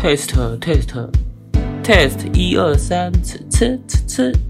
taste taste taste，一二三，吃吃吃吃。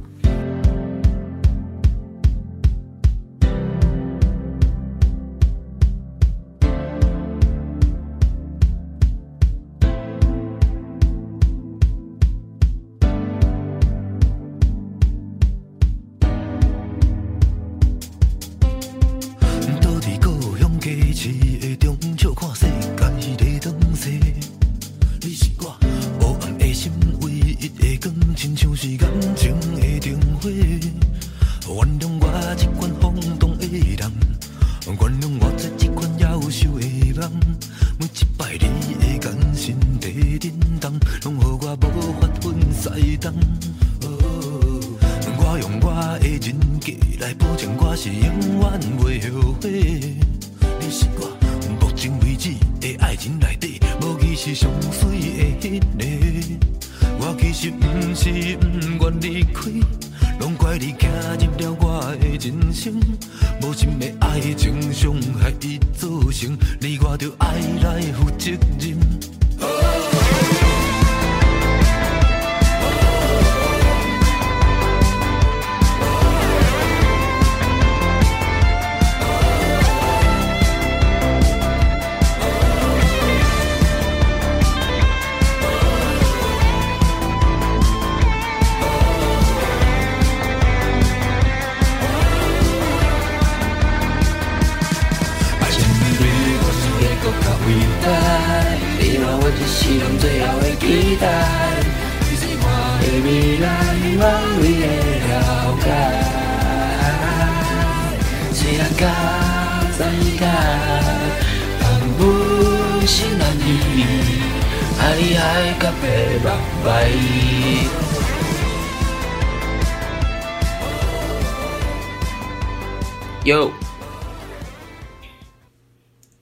哟，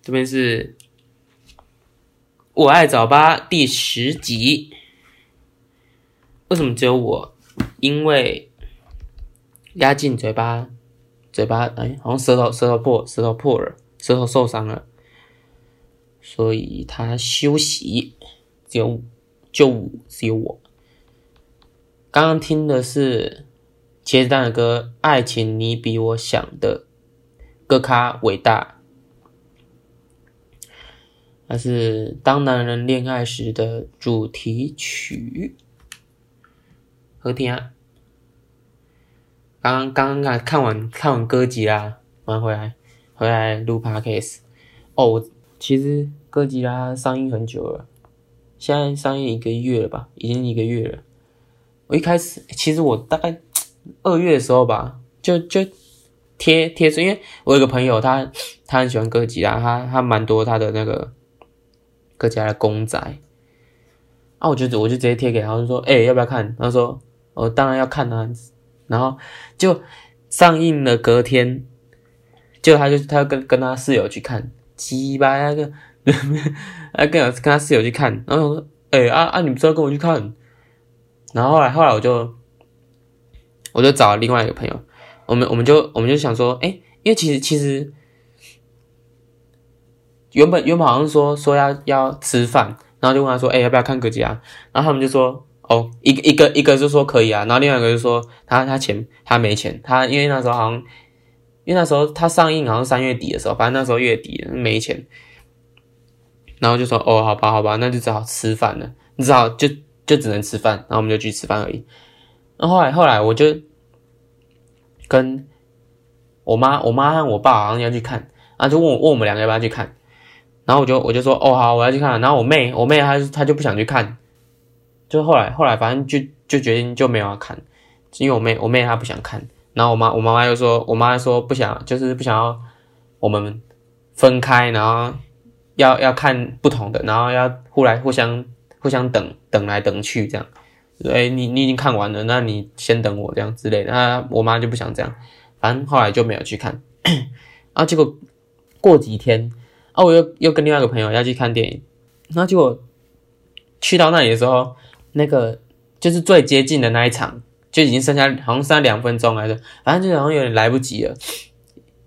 这边是我爱早八第十集。为什么只有我？因为压进嘴巴，嘴巴哎，好像舌头舌头破，舌头破了，舌头受伤了，所以他休息。只有就只有我。刚刚听的是茄子蛋的歌《爱情你比我想的歌咖伟大》，那是当男人恋爱时的主题曲。好听啊！刚刚刚看完看完歌集啦，完回来回来录 podcast。哦，我其实歌集啦上映很久了。现在上映一个月了吧，已经一个月了。我一开始，其实我大概二月的时候吧，就就贴贴是，因为我有个朋友他，他很喜欢哥吉拉，他他蛮多他的那个哥吉拉的公仔。啊，我就我就直接贴给他，我就说，哎、要不要看？他说，我当然要看啊。然后就上映了，隔天，就他就他跟跟他室友去看，鸡巴那个。哎，跟跟他室友去看，然后我说：“哎、啊啊，你不是要跟我去看？”然后后来后来我就我就找了另外一个朋友，我们我们就我们就想说，哎、因为其实其实原本原本好像说说要要吃饭，然后就问他说：“哎、要不要看哥吉拉？”然后他们就说：“哦，一个一个一个就说可以啊。”然后另外一个就说他他钱他没钱，他因为那时候好像因为那时候他上映好像三月底的时候，反正那时候月底没钱。然后就说哦，好吧，好吧，那就只好吃饭了。你只好就就只能吃饭，然后我们就去吃饭而已。然后来后来我就跟我妈，我妈和我爸好像要去看，然后就问我问我们两个要不要去看。然后我就我就说哦好，我要去看。然后我妹我妹她她就不想去看，就后来后来反正就就决定就没有要看，因为我妹我妹她不想看。然后我妈我妈妈又说我妈说不想就是不想要我们分开，然后。要要看不同的，然后要互来互相互相等等来等去这样，诶你你已经看完了，那你先等我这样之类的。那我妈就不想这样，反正后来就没有去看。啊，结果过几天，啊，我又又跟另外一个朋友要去看电影，然后结果去到那里的时候，那个就是最接近的那一场，就已经剩下好像剩两分钟来着，反正就好像有点来不及了，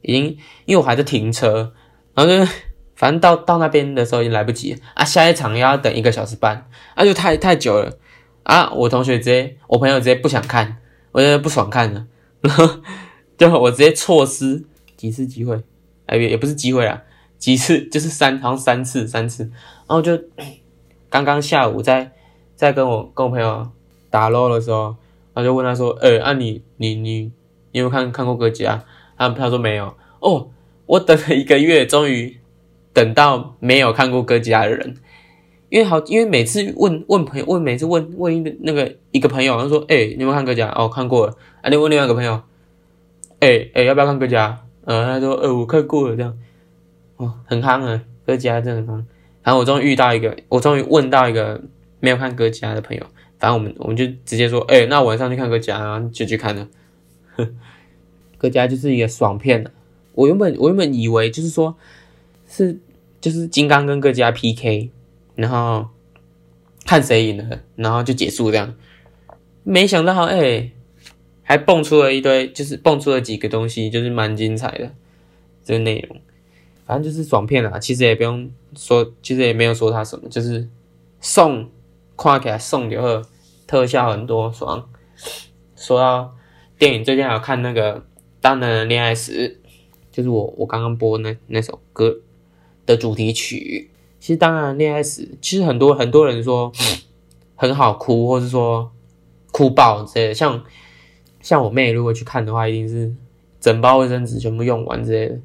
已经因为我还在停车，然后就。反正到到那边的时候已经来不及了啊，下一场又要等一个小时半，啊，就太太久了啊！我同学直接，我朋友直接不想看，我觉得不爽看了，然 后就我直接错失几次机会，哎，也不是机会啦，几次 就是三，好像三次，三次，然后就 刚刚下午在在跟我跟我朋友打 LO 的时候，然后就问他说，哎、欸，啊你你你你有没有看看过哥吉拉？他他说没有，哦，我等了一个月，终于。等到没有看过哥吉拉的人，因为好，因为每次问问朋友，问每次问问那个一个朋友，他说：“哎、你有没有看哥家？”哦，看过了。啊，你问另外一个朋友：“哎、欸、哎、要不要看哥家？”呃，他说：“呃，我看过了。”这样，哦，很夯啊，哥家真的很夯。然后我终于遇到一个，我终于问到一个没有看哥家的朋友。反正我们我们就直接说：“哎、欸，那晚上去看哥家，然后就去看了。”哥家就是一个爽片。我原本我原本以为就是说。是，就是金刚跟哥家 PK，然后看谁赢了，然后就结束这样。没想到，哎、还蹦出了一堆，就是蹦出了几个东西，就是蛮精彩的这个内容。反正就是爽片啦，其实也不用说，其实也没有说他什么，就是送，看起来送的话，特效很多，爽。说到电影，最近还有看那个《当男人恋爱时》，就是我我刚刚播那那首歌。的主题曲，其实当然恋爱时，其实很多很多人说很好哭，或是说哭爆之类的。像像我妹如果去看的话，一定是整包卫生纸全部用完之类的。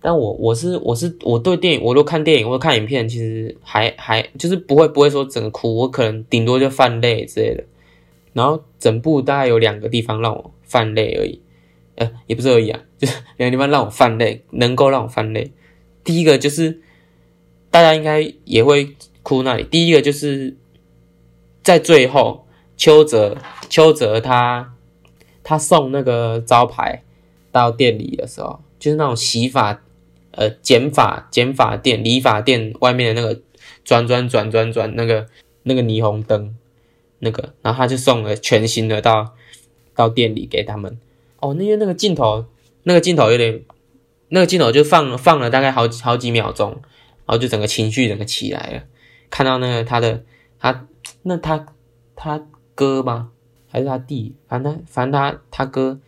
但我我是我是我对电影，我都看电影或者看影片，其实还还就是不会不会说整个哭，我可能顶多就泛泪之类的。然后整部大概有两个地方让我泛泪而已，呃，也不是而已啊，就是两个地方让我泛泪，能够让我泛泪。第一个就是大家应该也会哭那里。第一个就是在最后，邱泽邱泽他他送那个招牌到店里的时候，就是那种洗发呃剪发剪发店理发店外面的那个转转转转转那个那个霓虹灯那个，然后他就送了全新的到到店里给他们。哦，那个那个镜头那个镜头有点。那个镜头就放放了大概好好几秒钟，然后就整个情绪整个起来了。看到那个他的他那他他哥吗？还是他弟？反正反正他他哥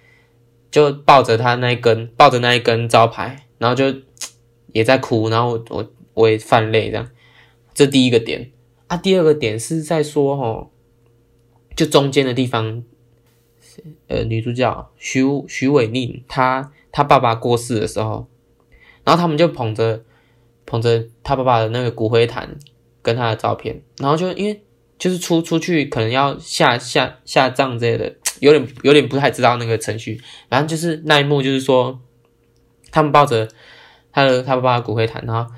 就抱着他那一根抱着那一根招牌，然后就也在哭，然后我我我也犯泪这样。这第一个点啊，第二个点是在说哦，就中间的地方，呃，女主角许许玮宁她。她爸爸过世的时候，然后他们就捧着捧着他爸爸的那个骨灰坛跟他的照片，然后就因为就是出出去可能要下下下葬之类的，有点有点不太知道那个程序，反正就是那一幕就是说，他们抱着他的他爸爸的骨灰坛，然后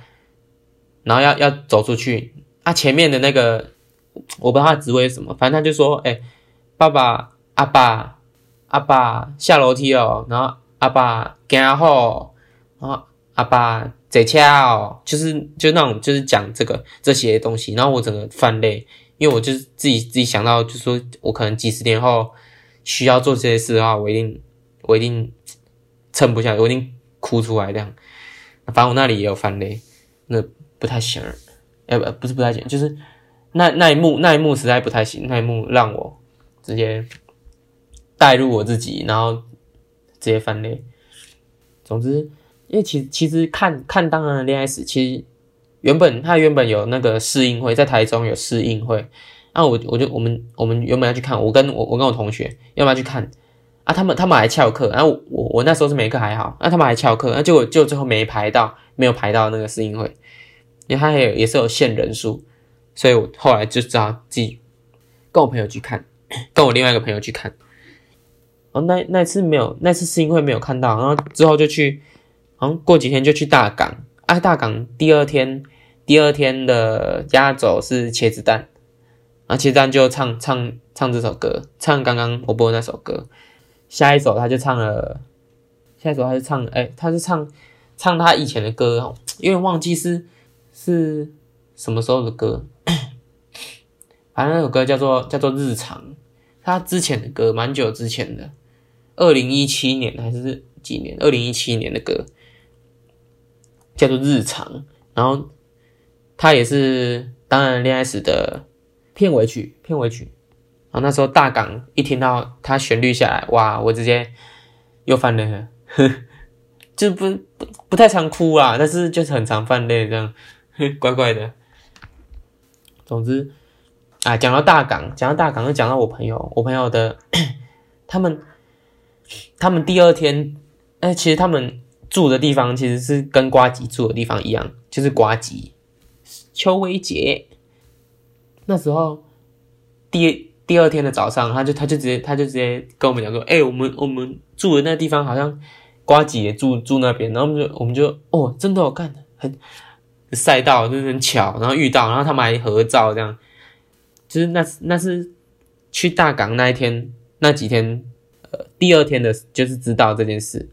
然后要要走出去，啊前面的那个我不知道他职位是什么，反正他就说，哎、爸爸阿爸阿爸下楼梯哦，然后。阿爸行好，然后阿爸坐车哦，就是就那种就是讲这个这些东西，然后我整个泛泪，因为我就是自己自己想到，就是说我可能几十年后需要做这些事的话，我一定我一定撑不下来，我一定哭出来这样。反正我那里也有泛泪，那不太行，呃不不是不太行，就是那那一幕那一幕实在不太行，那一幕让我直接带入我自己，然后。直接翻脸。总之，因为其其实看看当然的恋爱史，其实原本他原本有那个试映会，在台中有试映会，那、我我就我们我们原本要去看，我跟我我跟我同学要不要去看啊？他们他们还翘课，然后我我，我那时候是没课还好，那、他们还翘课，那结果就最后没排到，没有排到那个试映会，因为他也也是有限人数，所以我后来就知道自己跟我朋友去看，跟我另外一个朋友去看。哦，那那次没有，那次是因为没有看到，然后之后就去，好像过几天就去大港，啊，大港第二天，第二天的压轴是茄子蛋，啊，茄子蛋就唱唱唱这首歌，唱刚刚我播的那首歌，下一首他就唱了，下一首他就唱，哎，他是唱唱他以前的歌，因为忘记是是什么时候的歌，反正那首歌叫做叫做日常，他之前的歌蛮久之前的。二零一七年还是几年？二零一七年的歌，叫做《日常》，然后它也是《当然恋爱时》的片尾曲，片尾曲。然后那时候大港一听到它旋律下来，哇，我直接又犯泪了，就不不不太常哭啦，但是就是很常泛泪这样，怪怪的。总之，啊，讲到大港，讲到大港，又讲到我朋友，我朋友的 他们，他们第二天，哎，其实他们住的地方其实是跟瓜吉住的地方一样，就是瓜吉邱威杰那时候第。第二天的早上，他就他就直接他就直接跟我们讲说：“哎、我们我们住的那地方好像瓜吉也住住那边。”然后我们就我们就哦，真的好干的很赛道，就是很巧，然后遇到，然后他们还合照，这样就是那那是去大港那一天那几天，呃，第二天的就是知道这件事。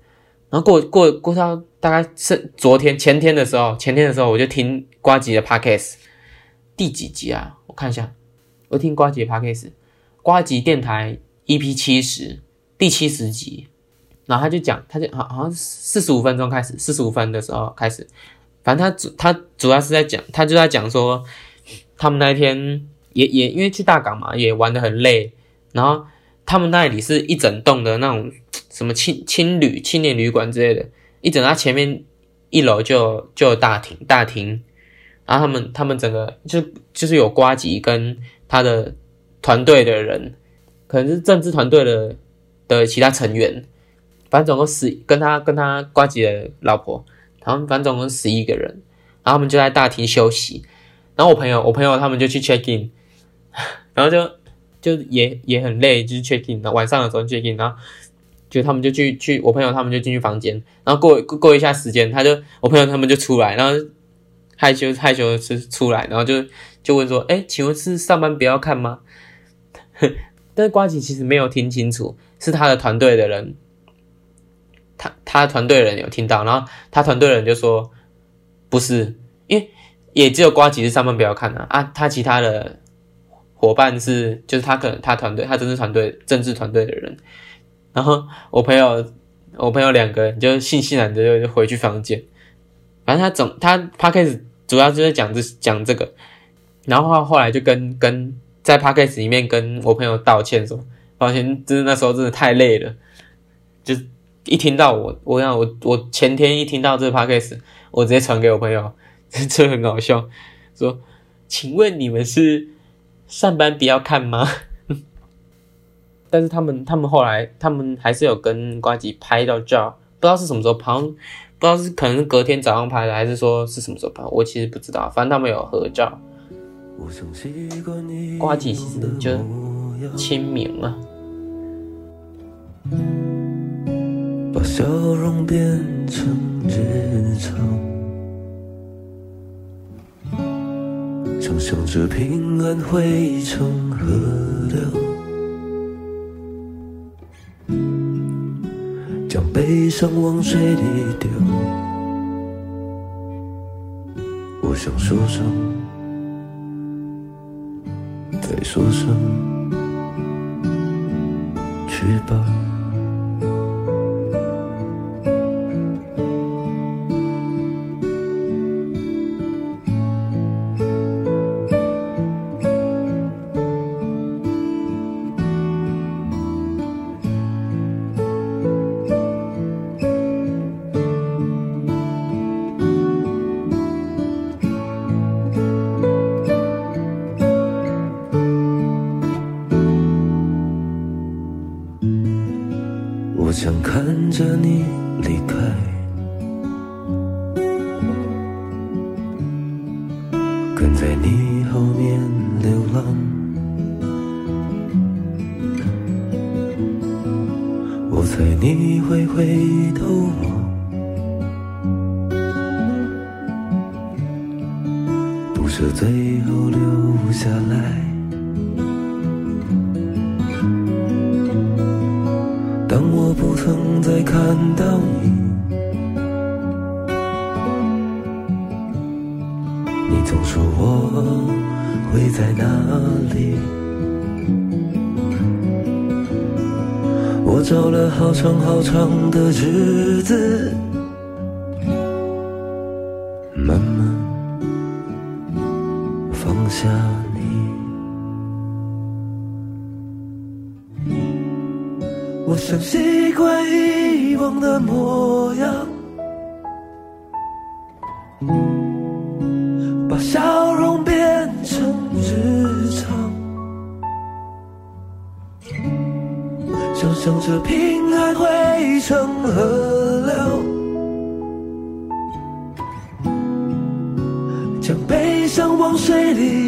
然后过过过到大概是昨天前天的时候，前天的时候我就听呱吉的 Podcast 第几集啊？我看一下，我听呱吉的 Podcast。呱吉电台 EP 七十第七十集，然后他就讲，他就好好像四十五分钟开始，四十五分的时候开始，反正他主他主要是在讲，他就在讲说，他们那一天也也因为去大港嘛，也玩得很累，然后他们那里是一整栋的那种什么青青旅青年旅馆之类的，一整他前面一楼就就有大厅大厅，然后他们他们整个就就是有瓜吉跟他的。团队的人，可能是政治团队的的其他成员，反正总共十跟他跟他瓜吉的老婆，他们反正总共十一个人，然后他们就在大厅休息，然后我朋友我朋友他们就去 check in，然后就就也也很累，就是 check in，然后晚上的时候 check in，然后就他们就去去我朋友他们就进去房间，然后过过一下时间，他就我朋友他们就出来，然后害羞害羞是出来，然后就就问说，哎，请问是上班不要看吗？但是瓜吉其实没有听清楚，是他的团队的人，他他团队的人有听到，然后他团队的人就说不是，因为也只有瓜吉是上班不要看的啊，他其他的伙伴是就是他可能他团队他政治团队政治团队的人，然后我朋友我朋友两个人就悻悻然的就回去房间，反正他总他他开始主要就是讲这讲这个，然后后后来就跟跟。在 podcast 里面跟我朋友道歉说，抱歉，就是那时候真的太累了，就一听到我，我想我我前天一听到这个 podcast，我直接传给我朋友，这很搞笑，说，请问你们是上班不要看吗？但是他们他们后来他们还是有跟瓜吉拍到照，不知道是什么时候拍，不知道是可能是隔天早上拍的，还是说是什么时候拍，我其实不知道，反正他们有合照。瓜吉其实就亲民了，把笑容变成日常，想象着平安汇成河流，将悲伤往水里丢。我想说声。再说声，去吧。在你会回头望，不是最后留下来。当我不曾再看到你，你总说我会在哪里。走了好长好长的日子，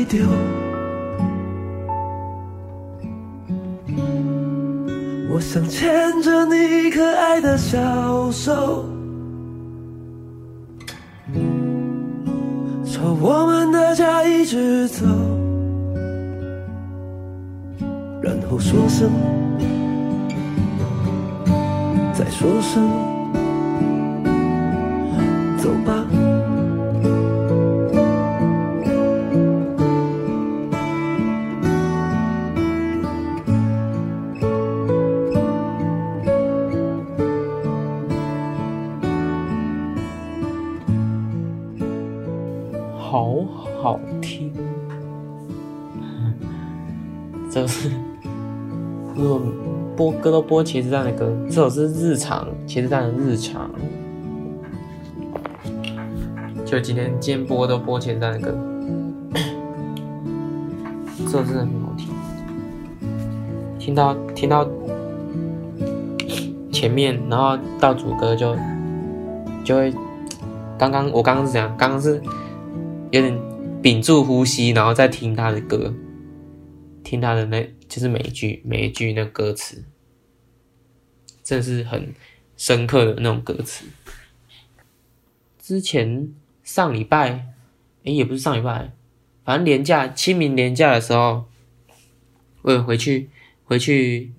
丢。我想牵着你可爱的小手，朝我们的家一直走，然后说声，再说声，走吧。播茄子蛋的歌，这首是日常茄子蛋的日常，就今天今天播都播茄子蛋的歌，这首真的很好听，听到听到前面，然后到主歌就就会，刚刚我刚刚是怎样？刚刚是。有点屏住呼吸，然后再听他的歌，听他的那，就是每一句每一句那歌词，真的是很深刻的那种歌词。之前上礼拜，诶、也不是上礼拜，反正年假清明年假的时候，我有回去回去，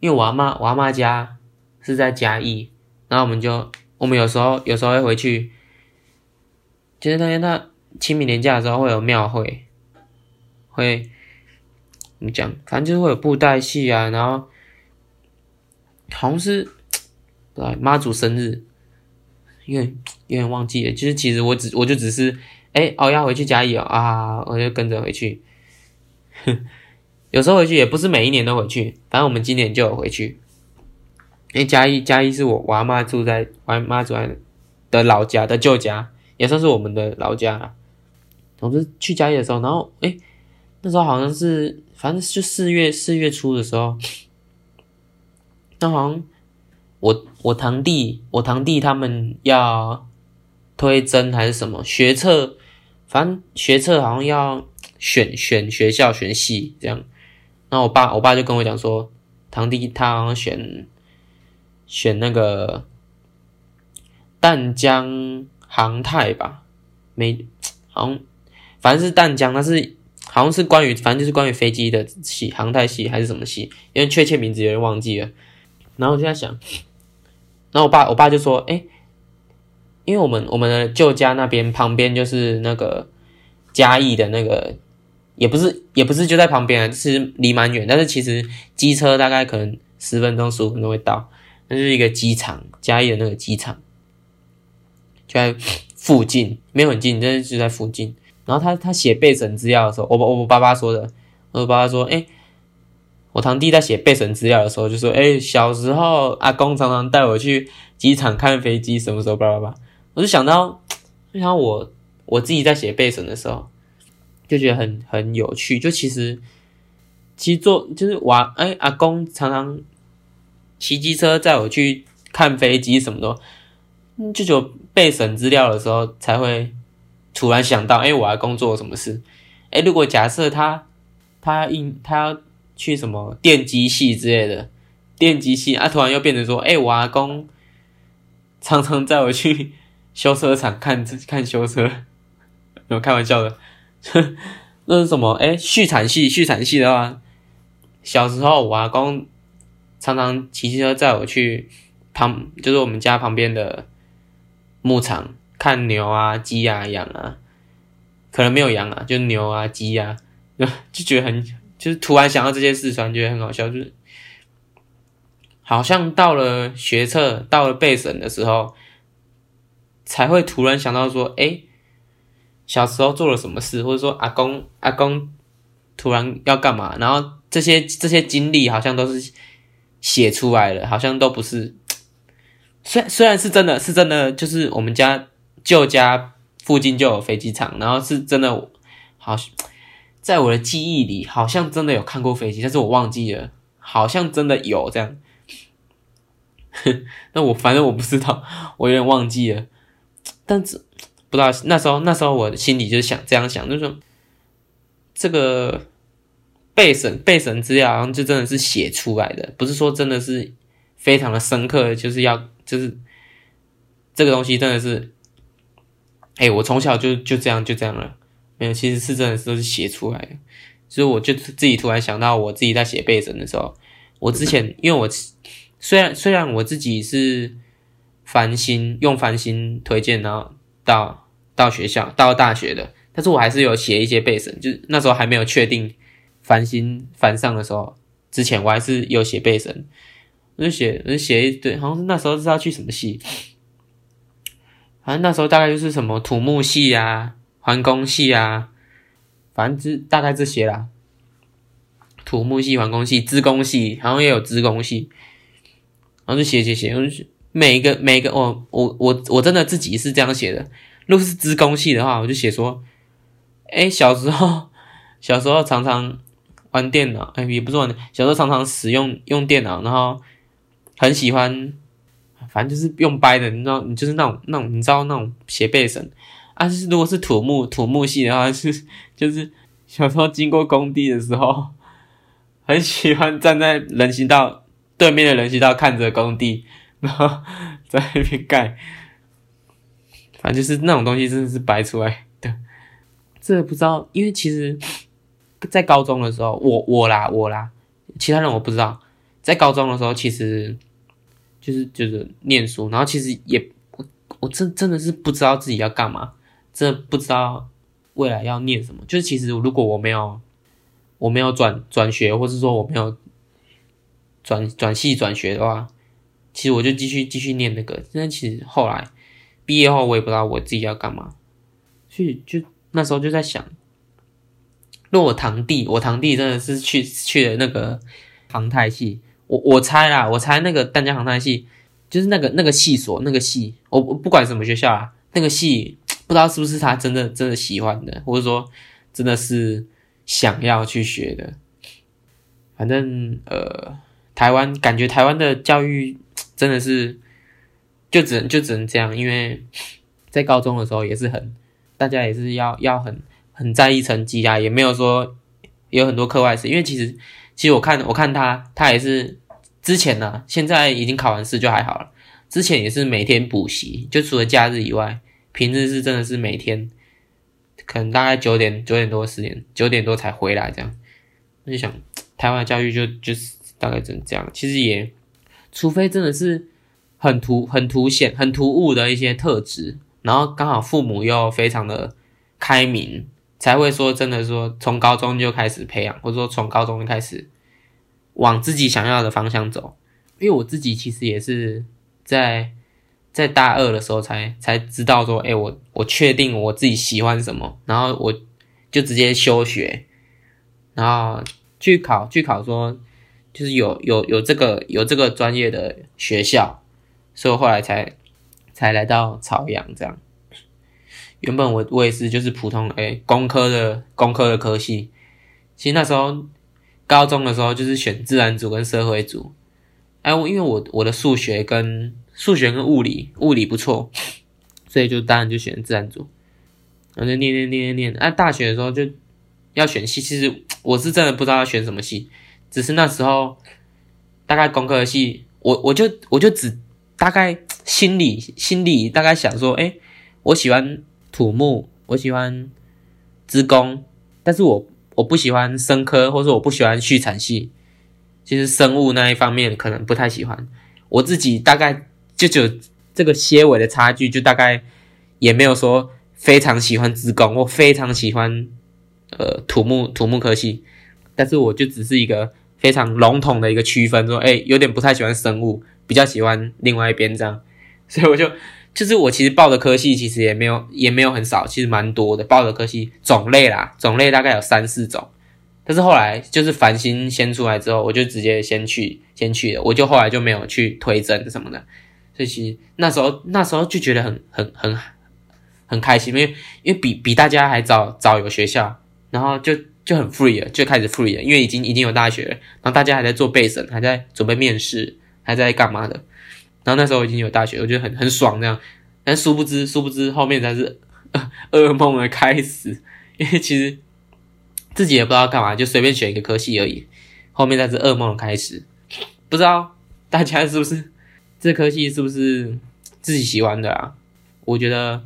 因为我阿妈我阿妈家是在嘉义，然后我们就我们有时候有时候会回去。就是那天他清明年假的时候会有庙会，会怎么讲？反正就是会有布袋戏啊，然后好像是对妈祖生日，因为有点忘记了。就是其实我只我就只是哎、欸、哦要回去嘉义哦啊，我就跟着回去。有时候回去也不是每一年都回去，反正我们今年就有回去。因为嘉义嘉义是我我阿妈住在我阿妈住在的老家的旧家。也算是我们的老家啦。总之去嘉义的时候，然后诶、那时候好像是，反正就四月四月初的时候，那好像我我堂弟我堂弟他们要推甄还是什么学测，反正学测好像要选选学校选系这样。然后我爸我爸就跟我讲说，堂弟他好像选选那个淡江。航太吧，没，好像反正是淡江，但是好像是关于，反正就是关于飞机的系，航太系还是什么系，因为确切名字有点忘记了。然后我就在想，然后我爸，我爸就说，哎，因为我们我们的旧家那边旁边就是那个嘉义的那个，也不是也不是就在旁边啊，是离蛮远，但是其实机车大概可能十分钟十五分钟会到，那就是一个机场，嘉义的那个机场。就在附近，没有很近，但是就在附近。然后他他写备审资料的时候，我我我爸爸说的，我爸爸说，哎，我堂弟在写备审资料的时候就说，哎，小时候阿公常常带我去机场看飞机，什么时候叭叭叭。我就想到，就像我我自己在写备审的时候，就觉得很很有趣。就其实，其实做就是我哎阿公常常骑机车载我去看飞机，什么的。就就备审资料的时候，才会突然想到，哎、欸，我要工作什么事？哎、如果假设他他应他要去什么电机系之类的电机系，啊，突然又变成说，哎、欸，我阿公常常载我去 修车厂看看修车，没有开玩笑的，那是什么？哎、欸，畜产系，畜产系的话，小时候我阿公常常骑车载我去旁，就是我们家旁边的。牧场看牛啊、鸡啊、羊啊，可能没有羊啊，就牛啊、鸡啊，就觉得很，就是突然想到这件事，突然觉得很好笑，就是好像到了学测、到了备审的时候，才会突然想到说，哎，小时候做了什么事，或者说阿公阿公突然要干嘛，然后这些这些经历好像都是写出来了，好像都不是。虽虽然是真的是真的，就是我们家旧家附近就有飞机场，然后是真的，好，在我的记忆里好像真的有看过飞机，但是我忘记了，好像真的有这样。那我反正我不知道，我有点忘记了，但是不知道那时候那时候我心里就想这样想，就是说这个备审备审资料好像就真的是写出来的，不是说真的是非常的深刻，就是要就是这个东西真的是，哎、我从小就就这样就这样了，没有，其实是真的是都是写出来的，所以我就自己突然想到，我自己在写背审的时候，我之前因为我。虽然虽然我自己是繁星用繁星推荐，然后到到学校到大学的，但是我还是有写一些背审，就是那时候还没有确定繁星繁上的时候，之前我还是有写背审，我就写我就写一堆，好像是那时候是要去什么系，反正那时候大概就是什么土木系啊、环工系啊，反正就大概这些啦，土木系、环工系、资工系，好像也有资工系。然后就写写写，我就每一个每一个，我我我我真的自己是这样写的。如果是资工系的话，我就写说，哎，小时候 小时候常常玩电脑，哎，也不是玩，小时候常常使用用电脑，然后很喜欢，反正就是用掰的，你知道，你就是那种那种，你知道那种写备审啊。是如果是土木土木系的话，是就是小时候经过工地的时候，很喜欢站在人行道。对面的人行道看着工地，然后在那边盖，反正就是那种东西，真的是白出来的。这不知道，因为其实，在高中的时候，我我啦我啦，其他人我不知道。在高中的时候，其实就是就是念书，然后其实也我我真真的是不知道自己要干嘛，真的不知道未来要念什么。就是其实如果我没有我没有转转学，或是说我没有。转转系转学的话，其实我就继续继续念那个。但其实后来毕业后，我也不知道我自己要干嘛，所以就那时候就在想，如果我堂弟，我堂弟真的是去去了那个航太系，我我猜啦，我猜那个淡江航太系就是那个那个系所那个系，我我不管什么学校啊，那个系不知道是不是他真的真的喜欢的，或者说真的是想要去学的，反正呃。台湾感觉台湾的教育 真的是就只能就只能这样，因为在高中的时候也是很，大家也是要要很很在意成绩啊，也没有说有很多课外事，因为其实其实我看我看他他也是之前呢、啊，现在已经考完试就还好了，之前也是每天补习，就除了假日以外，平日是真的是每天，可能大概九点九点多十点九点多才回来这样，我就想 台湾的教育就就是。大概只能这样，其实也，除非真的是很突、很凸显、很突兀的一些特质，然后刚好父母又非常的开明，才会说真的说从高中就开始培养，或者说从高中就开始往自己想要的方向走。因为我自己其实也是在在大二的时候才才知道说，哎，我我确定我自己喜欢什么，然后我就直接休学，然后去考去考说。就是有有有这个有这个专业的学校，所以后来才才来到朝阳这样。原本我我也是就是普通诶、欸、工科的工科的科系，其实那时候高中的时候就是选自然组跟社会组。哎，我因为我我的数学跟数学跟物理物理不错，所以就当然就选自然组。然后就念念念念念，啊，大学的时候就要选系，其实我是真的不知道要选什么系。只是那时候，大概工科系，我我就我就只大概心里心里大概想说，哎，我喜欢土木，我喜欢资工，但是我我不喜欢生科，或者我不喜欢畜产系，其实生物那一方面可能不太喜欢。我自己大概就就这个些微的差距，就大概也没有说非常喜欢资工，我非常喜欢呃土木土木科系，但是我就只是一个。非常笼统的一个区分，说，哎，有点不太喜欢生物，比较喜欢另外一边这样，所以我就就是我其实报的科系其实也没有也没有很少，其实蛮多的，报的科系种类啦，种类大概有三四种。但是后来就是繁星先出来之后，我就直接先去先去了，我就后来就没有去推甄什么的。所以其实那时候那时候就觉得很很很很开心，因为因为比比大家还早早有学校，然后就就很 free 了，就开始 free 了，因为已经已经有大学了，然后大家还在做备审，还在准备面试，还在干嘛的。然后那时候已经有大学，我觉得很很爽这样，但殊不知殊不知后面才是 噩梦的开始，因为其实自己也不知道干嘛，就随便选一个科系而已，后面才是噩梦的开始。不知道大家是不是这科系是不是自己喜欢的啊？我觉得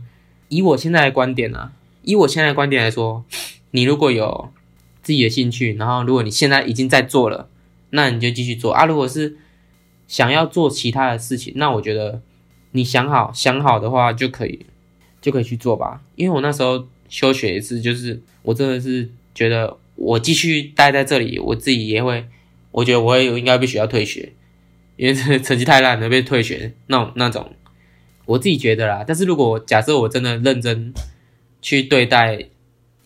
以我现在的观点啊，以我现在的观点来说，你如果有自己的兴趣，然后如果你现在已经在做了，那你就继续做啊。如果是想要做其他的事情，那我觉得你想好想好的话就可以，就可以去做吧。因为我那时候休学一次，就是我真的是觉得我继续待在这里，我自己也会，我觉得我也有应该被学校退学，因为成绩太烂了被退学那种那种，我自己觉得啦。但是如果假设我真的认真去对待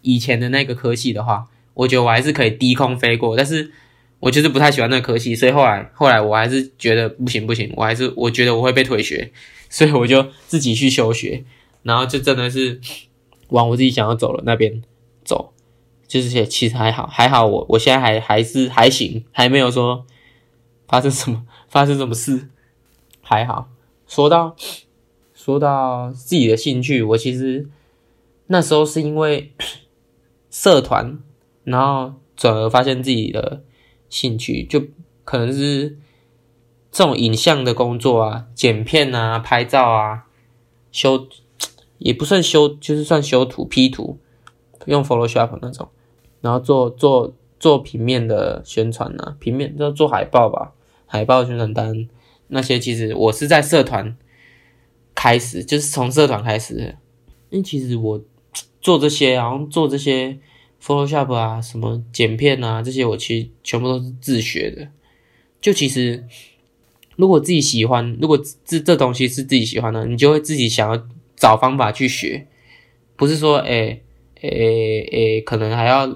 以前的那个科系的话，我觉得我还是可以低空飞过，但是。我就是不太喜欢那个科系，所以后来后来我还是觉得不行不行，我还是我觉得我会被退学，所以我就自己去休学，然后就真的是往我自己想要走的那边走，就是也其实还好还好我我现在还还是还行，还没有说发生什么发生什么事，还好。说到说到自己的兴趣，我其实那时候是因为 社团，然后转而发现自己的。兴趣就可能是这种影像的工作啊，剪片啊，拍照啊，修 也不算修，就是算修图、P 图，用 Photoshop 那种，然后做做做平面的宣传啊，平面就做海报吧，海报宣传单那些，其实我是在社团开始，就是从社团开始的，因为其实我做这些，然后做这些。Photoshop 啊，什么剪片啊，这些我其实全部都是自学的。就其实，如果自己喜欢，如果这这东西是自己喜欢的，你就会自己想要找方法去学，不是说，诶诶诶，可能还要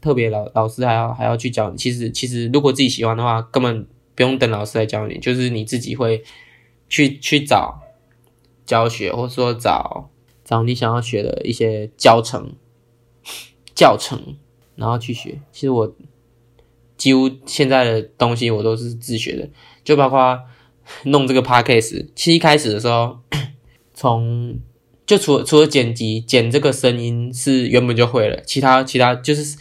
特别老老师还要还要去教。其实其实，如果自己喜欢的话，根本不用等老师来教你，就是你自己会去去找教学，或者说找找你想要学的一些教程。教程，然后去学。其实我几乎现在的东西我都是自学的，就包括弄这个 podcast。其实一开始的时候，从就除了除了剪辑剪这个声音是原本就会了，其他其他就是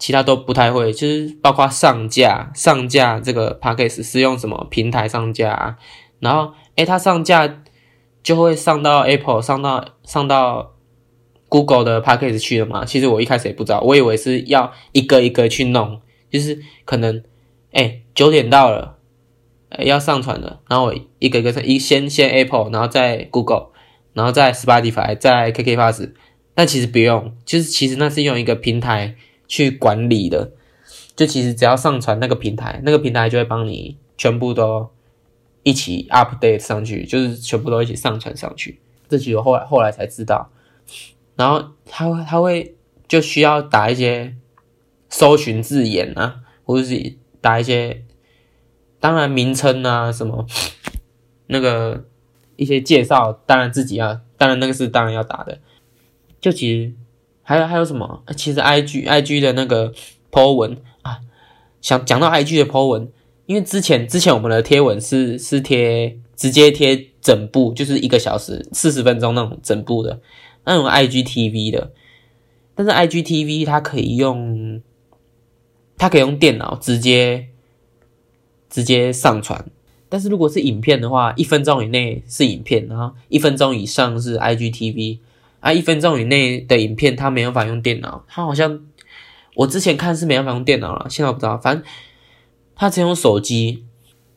其他都不太会。就是包括上架上架这个 podcast 是用什么平台上架啊，然后诶，它上架就会上到 Apple，上到上到。Google 的 Podcast 去了嘛？其实我一开始也不知道，我以为是要一个一个去弄，就是可能，哎，九点到了，要上传了，然后我一个一个一先先 Apple，然后再 Google，然后再 Spotify，再 KKPass，但其实不用，就是其实那是用一个平台去管理的，就其实只要上传那个平台，那个平台就会帮你全部都一起 update 上去，就是全部都一起上传上去。这句我后来后来才知道。然后他会他会就需要打一些搜寻字眼啊，或者是打一些，当然名称啊什么，那个一些介绍，当然自己要，当然那个是当然要打的。就其实还有还有什么？其实 I G I G 的那个 po 文啊，想讲到 I G 的 po 文，因为之前之前我们的贴文是是贴直接贴整部，就是一个小时四十分钟那种整部的。那种 IGTV 的，但是 IGTV 它可以用，它可以用电脑直接直接上传。但是如果是影片的话，一分钟以内是影片，然后一分钟以上是 IGTV。啊，一分钟以内的影片它没办法用电脑，它好像我之前看是没办法用电脑了，现在我不知道。反正它只用手机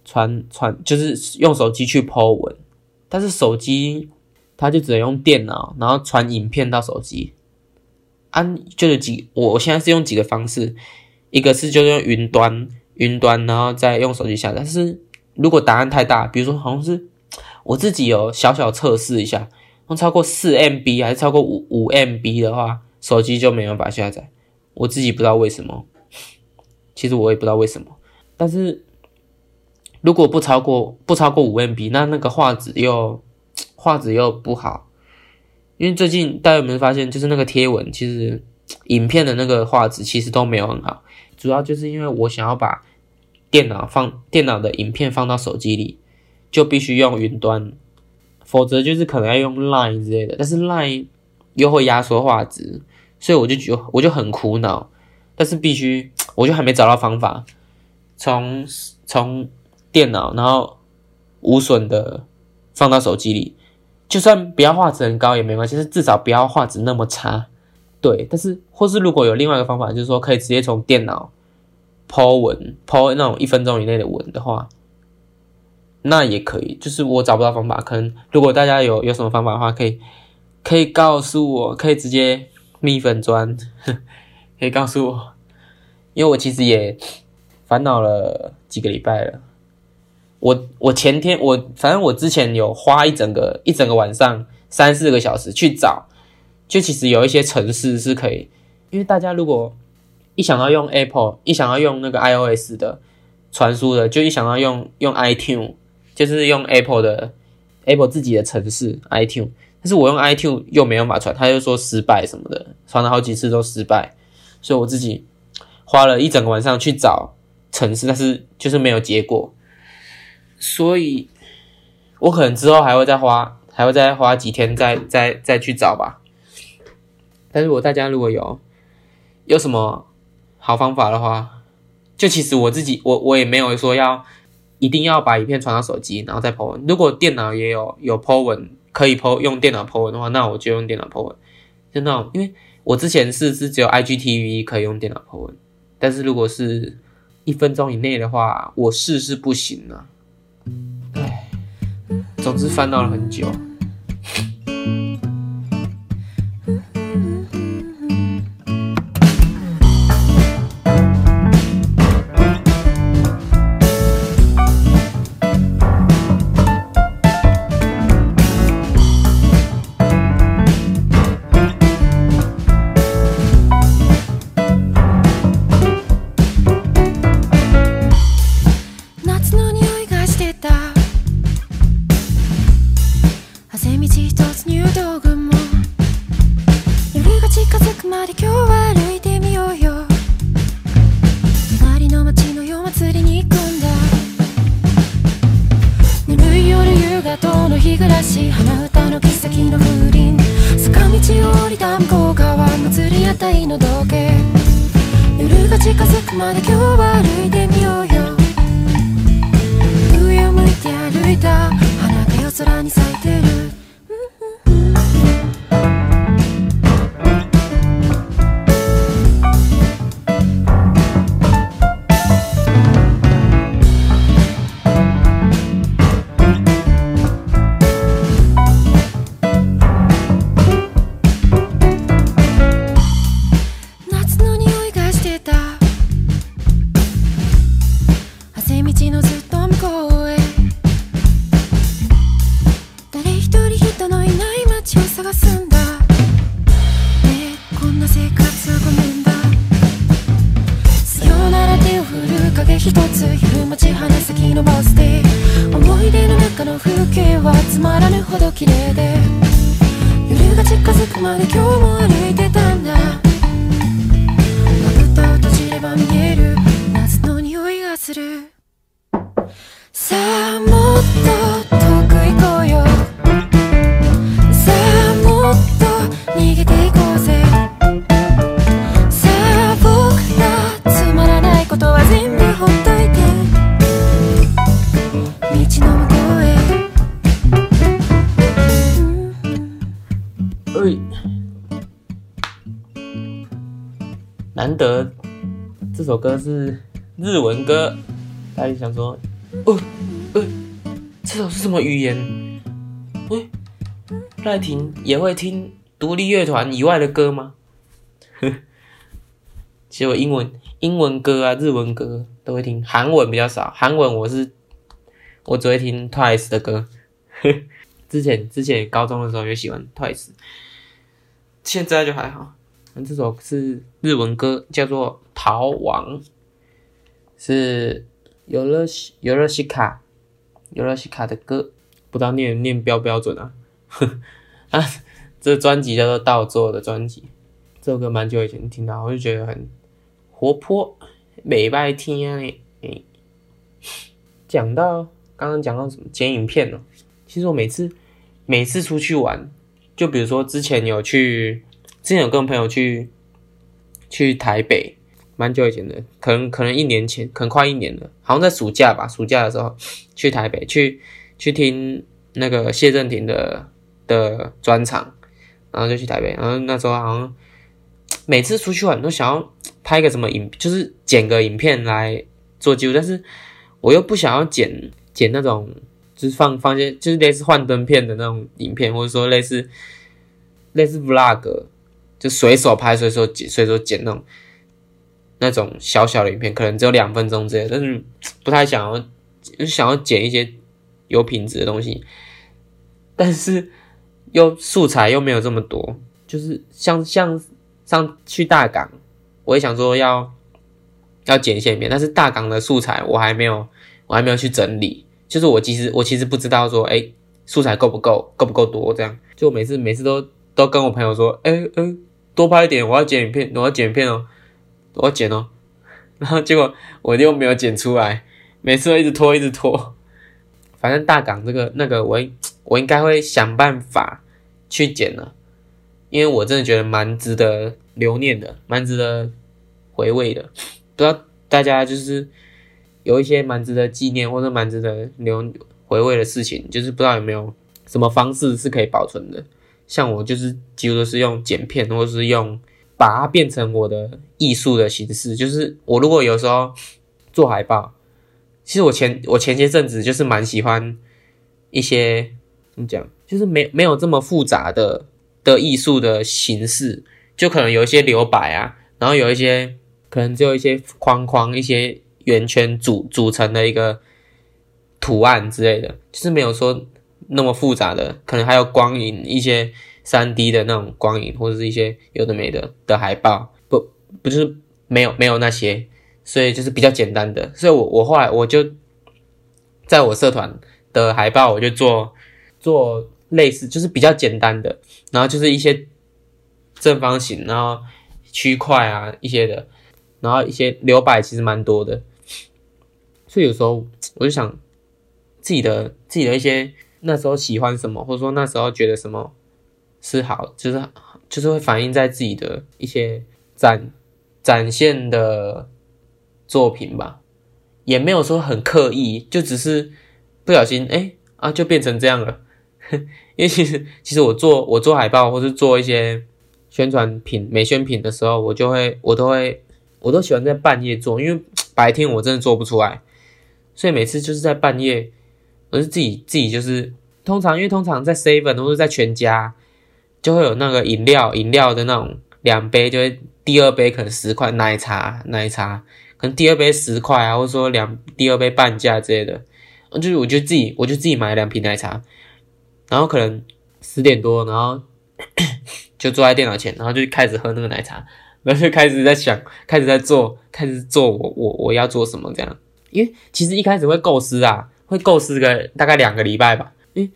传传，就是用手机去 po 文，但是手机。他就只能用电脑，然后传影片到手机。按、就是几，我现在是用几个方式，一个是就是用云端，云端，然后再用手机下载。但是如果答案太大，比如说好像是我自己有小小测试一下，超过四 MB 还是超过五五 MB 的话，手机就没办法下载。我自己不知道为什么，其实我也不知道为什么。但是如果不超过不超过五 MB，那那个画质又画质又不好。因为最近大家有没有发现，就是那个贴文，其实影片的那个画质其实都没有很好。主要就是因为我想要把电脑放电脑的影片放到手机里，就必须用云端，否则就是可能要用 Line 之类的。但是 Line 又会压缩画质，所以我就觉我就很苦恼。但是必须，我就还没找到方法，从从电脑然后无损的放到手机里。就算不要画质很高也没关系，是至少不要画质那么差。对，但是或是如果有另外一个方法，就是说可以直接从电脑 po 文 po 那种一分钟以内的文的话，那也可以。就是我找不到方法，可能如果大家有有什么方法的话，可以可以告诉我，可以直接蜜粉砖，可以告诉我，因为我其实也烦恼了几个礼拜了。我我前天我反正我之前有花一整个一整个晚上三四个小时去找，就其实有一些城市是可以，因为大家如果一想到用 Apple，一想到用那个 iOS 的传输的，就一想到用用 iTunes，就是用 Apple 的 Apple 自己的程式 iTunes，但是我用 iTunes 又没办法传，他就说失败什么的，传了好几次都失败，所以我自己花了一整个晚上去找程式，但是就是没有结果。所以，我可能之后还会再花，还会再花几天再，再再去找吧。但是，如果大家如果有有什么好方法的话，就其实我自己，我我也没有说要一定要把影片传到手机，然后再 po 文。如果电脑也有有 po 文，可以 po 用电脑 po 文的话，那我就用电脑 po 文。就那种，因为我之前是是只有 IGTV 可以用电脑 po 文，但是如果是一分钟以内的话，我试是不行了。唉，总之翻到了很久。まだ今日は歩いてみようよ。上を向いて歩いた。花が夜空に咲难得这首歌是日文歌，大家想说，哦，呃，这首是什么语言？喂，赖婷也会听独立乐团以外的歌吗？呵，其实我英文英文歌啊、日文歌都会听，韩文比较少。韩文我是我只会听 Twice 的歌，之前之前高中的时候也喜欢 Twice，现在就还好。那这首是日文歌，叫做《逃亡》，是尤勒西尤勒西卡尤勒西卡的歌，不知道念念标不标准啊？啊，这专辑叫做盗作的专辑，这首歌蛮久以前听到，我就觉得很活泼，美拜听诶。讲到刚刚讲到什么剪影片呢？其实我每次每次出去玩，就比如说之前有去。之前有跟朋友去去台北，蛮久以前的，可能可能一年前，可能快一年了，好像在暑假吧，暑假的时候去台北去去听那个谢震廷的的专场，然后就去台北，然后那时候好像每次出去玩都想要拍个什么影，就是剪个影片来做记录，但是我又不想要剪剪那种就是放放些就是类似幻灯片的那种影片，或者说类似类似 vlog。就随手拍，随手剪，随手剪那种那种小小的影片，可能只有两分钟之类，但是不太想要，就想要剪一些有品质的东西，但是又素材又没有这么多，就是像像上去大港，我也想说要要剪一些影片，但是大港的素材我还没有，我还没有去整理，就是我其实我其实不知道说，哎，素材够不够，够不够多，这样，就每次每次都都跟我朋友说，哎哎。多拍一点，我要剪影片，我要剪片哦，我要剪哦，然后结果我又没有剪出来，每次都一直拖，一直拖。反正大港这个那个我，我我应该会想办法去剪了，因为我真的觉得蛮值得留念的，蛮值得回味的。不知道大家就是有一些蛮值得纪念或者蛮值得留回味的事情，就是不知道有没有什么方式是可以保存的。像我就是几乎都是用剪片，或者是用把它变成我的艺术的形式。就是我如果有时候做海报，其实我前我前些阵子就是蛮喜欢一些怎么讲，就是没没有这么复杂的的艺术的形式，就可能有一些留白啊，然后有一些可能只有一些框框、一些圆圈组组成的一个图案之类的，就是没有说。那么复杂的，可能还有光影，一些三 D 的那种光影，或者是一些有的没的的海报，不，不就是没有没有那些，所以就是比较简单的。所以我我后来我就在我社团的海报，我就做做类似，就是比较简单的，然后就是一些正方形，然后区块啊一些的，然后一些留白其实蛮多的。所以有时候我就想自己的自己的一些。那时候喜欢什么，或者说那时候觉得什么是好，就是就是会反映在自己的一些展展现的作品吧，也没有说很刻意，就只是不小心哎、啊就变成这样了。因为其实其实我做我做海报或是做一些宣传品美宣品的时候，我就会我都会我都喜欢在半夜做，因为白天我真的做不出来，所以每次就是在半夜。我是自己自己就是通常，因为通常在 seven 或者在全家就会有那个饮料饮料的那种两杯，就会第二杯可能十块奶茶奶茶，可能第二杯十块啊，或者说两第二杯半价之类的。就是我就自己我就自己买了两瓶奶茶，然后可能十点多，然后 就坐在电脑前，然后就开始喝那个奶茶，然后就开始在想，开始在做，开始做我我我要做什么这样。因为其实一开始会构思啊。会构思个大概两个礼拜吧，诶，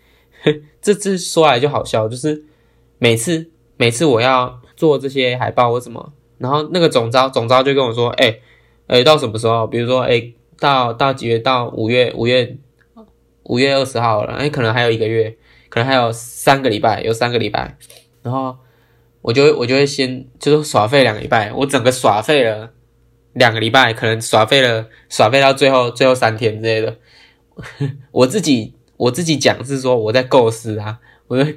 这这说来就好笑，就是每次每次我要做这些海报或什么，然后那个总招总招就跟我说，诶，诶，到什么时候？比如说，诶，到到几月？到五月五月五月二十号了，诶，可能还有一个月，可能还有三个礼拜，有三个礼拜，然后我就会我就会先就是耍废两个礼拜，我整个耍废了两个礼拜，可能耍废了耍废到最后最后三天之类的。我自己我自己讲是说我在构思啊，我在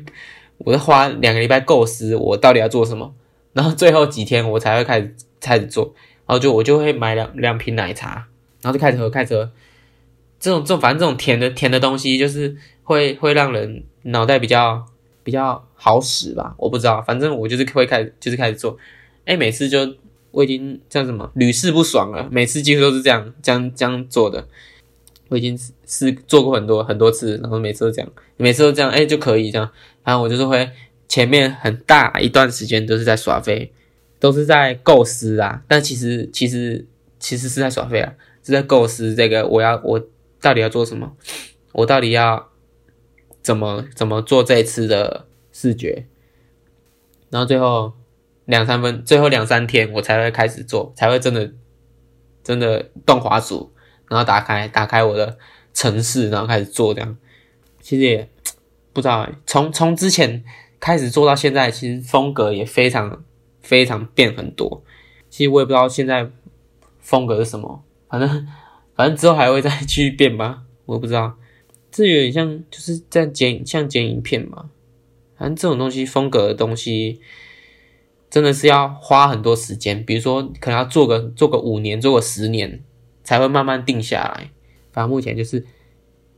我在花两个礼拜构思我到底要做什么，然后最后几天我才会开始开始做，然后就我就会买两两瓶奶茶，然后就开始喝开始喝，这种这种反正这种甜的甜的东西就是会会让人脑袋比较比较好使吧，我不知道，反正我就是会开就是开始做，哎，每次就我已经叫什么屡试不爽了，每次几乎都是这样这样这样做的。我已经是做过很多很多次，然后每次都这样，每次都这样，哎，就可以这样。然后我就是会前面很大一段时间都是在耍废，都是在构思啊。但其实其实其实是在耍废啊，是在构思这个我要我到底要做什么，我到底要怎么怎么做这一次的视觉。然后最后两三分，最后两三天我才会开始做，才会真的真的动滑鼠。然后打开打开我的城市，然后开始做这样，其实也 不知道，从从之前开始做到现在，其实风格也非常非常变很多。其实我也不知道现在风格是什么，反正 反正之后还会再继续变吧，我也不知道。这有点像就是在剪像剪影片嘛，反正这种东西风格的东西真的是要花很多时间，比如说可能要做个做个五年，做个十年。才会慢慢定下来。反正目前就是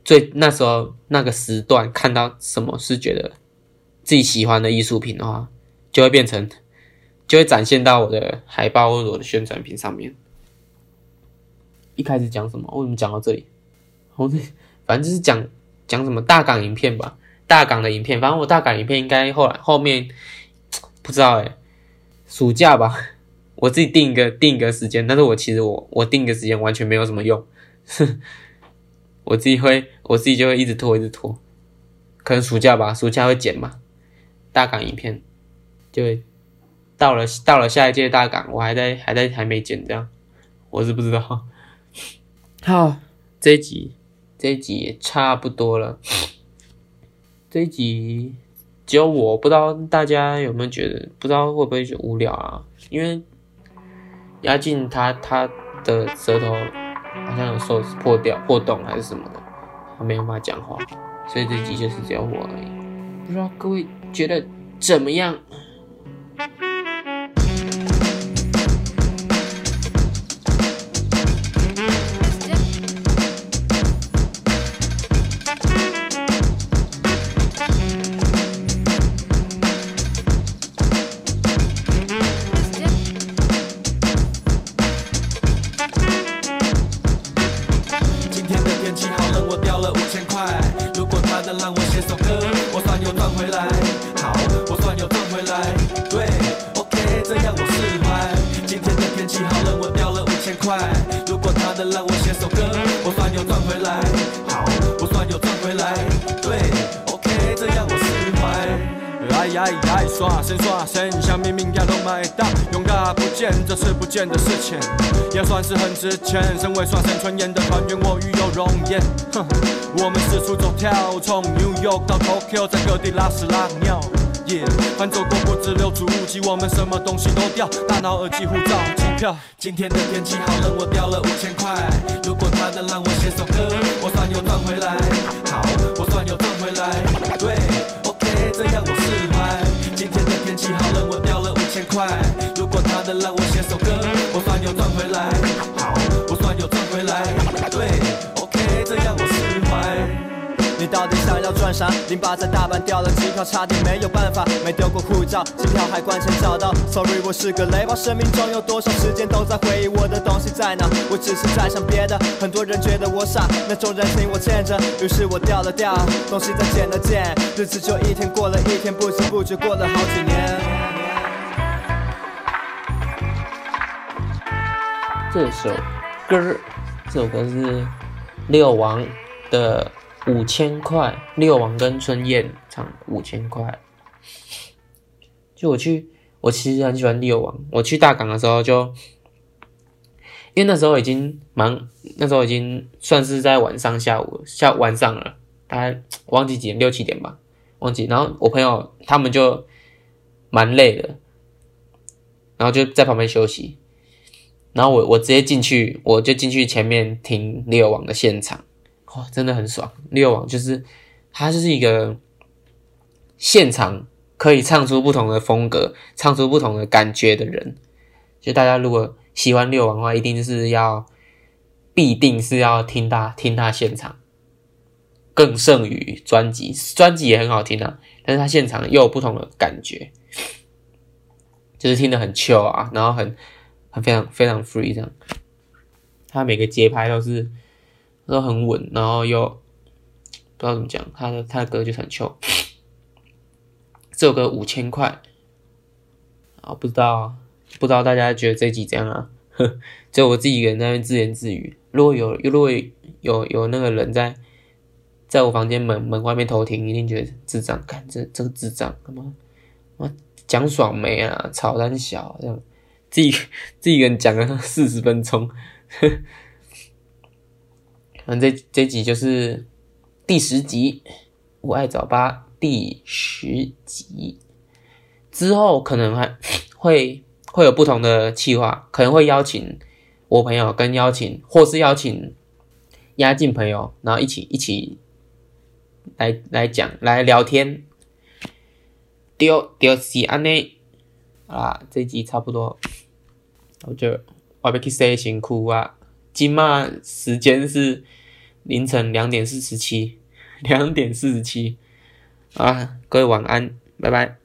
最那时候那个时段看到什么是觉得自己喜欢的艺术品的话，就会变成就会展现到我的海报或者我的宣传品上面。一开始讲什么？为什么讲到这里？我反正就是讲讲什么大港影片吧，大港的影片。反正我大港影片应该后来后面不知道诶，暑假吧。我自己定一个定一个时间，但是我其实我我定一个时间完全没有什么用，我自己会我自己就会一直拖一直拖，可能暑假吧，暑假会剪嘛，大港影片，就会到了到了下一届大港，我还在还在还没剪这样，我是不知道。好，这一集这一集也差不多了，这一集只有我不知道大家有没有觉得，不知道会不会觉得无聊啊，因为。压进他他的舌头好像有受破掉破洞还是什么的，他没有办法讲话，所以这集就是只有我而已。不知道各位觉得怎么样？这次不见的事情，也算是很值钱。身为算生春演的团员，我欲有容颜。哼，我们四处走跳，从 New York 到 Tokyo，在各地拉屎拉尿。耶反走过不止六足乌鸡，我们什么东西都掉，大脑、耳机、护照、机票。今天的天气好冷，我掉了五千块。如果他能让我写首歌，我算又赚回来。好，我算又赚回来。对，OK，这样我释怀。今天的天气好冷，我掉了五千块。如果他能让，我来。好，我算有赚回来。对，OK，这样我释怀。你到底想要赚啥？零八在大阪掉了机票，差点没有办法，没丢过护照，机票海关前找到。Sorry，我是个雷包，生命中有多少时间都在回忆我的东西在哪？我只是在想别的，很多人觉得我傻，那种人情我欠着，于是我掉了掉，东西再捡了捡，日子就一天过了一天，不知不觉过了好几年。这首歌，这首歌是六王的五千块。六王跟春燕唱五千块。就我去，我其实很喜欢六王。我去大港的时候就，因为那时候已经蛮，那时候已经算是在晚上下午下晚上了，大概忘记几点，六七点吧，忘记。然后我朋友他们就蛮累的，然后就在旁边休息。然后我我直接进去，我就进去前面听六王的现场，哇、真的很爽。六王就是他就是一个现场可以唱出不同的风格、唱出不同的感觉的人。就大家如果喜欢六王的话，一定是要必定是要听他听他现场，更胜于专辑。专辑也很好听啊，但是他现场又有不同的感觉，就是听得很 chill 啊，然后很。他非常非常 free 这样，他每个节拍都是都很稳，然后又不知道怎么讲，他的他的歌就很臭。这首歌五千块，啊，不知道不知道大家觉得这集怎样啊？呵，只有我自己一个人在那边自言自语。如果有如果有有，那个人在在我房间门门外面偷听，一定觉得智障，看这这个智障干嘛？我讲爽没啊？吵三小这样，自己 自己一个人讲了四十分钟。反正这这集就是第十集，我爱早八第十集之后，可能还会会有不同的企划，可能会邀请我朋友跟邀请，或是邀请压境朋友，然后一起一起来来讲来聊天。丢丢西安内啊，这集差不多，我就我要去洗身躯啊。今嘛时间是凌晨两点四十七，两点四十七啊，各位晚安，拜拜。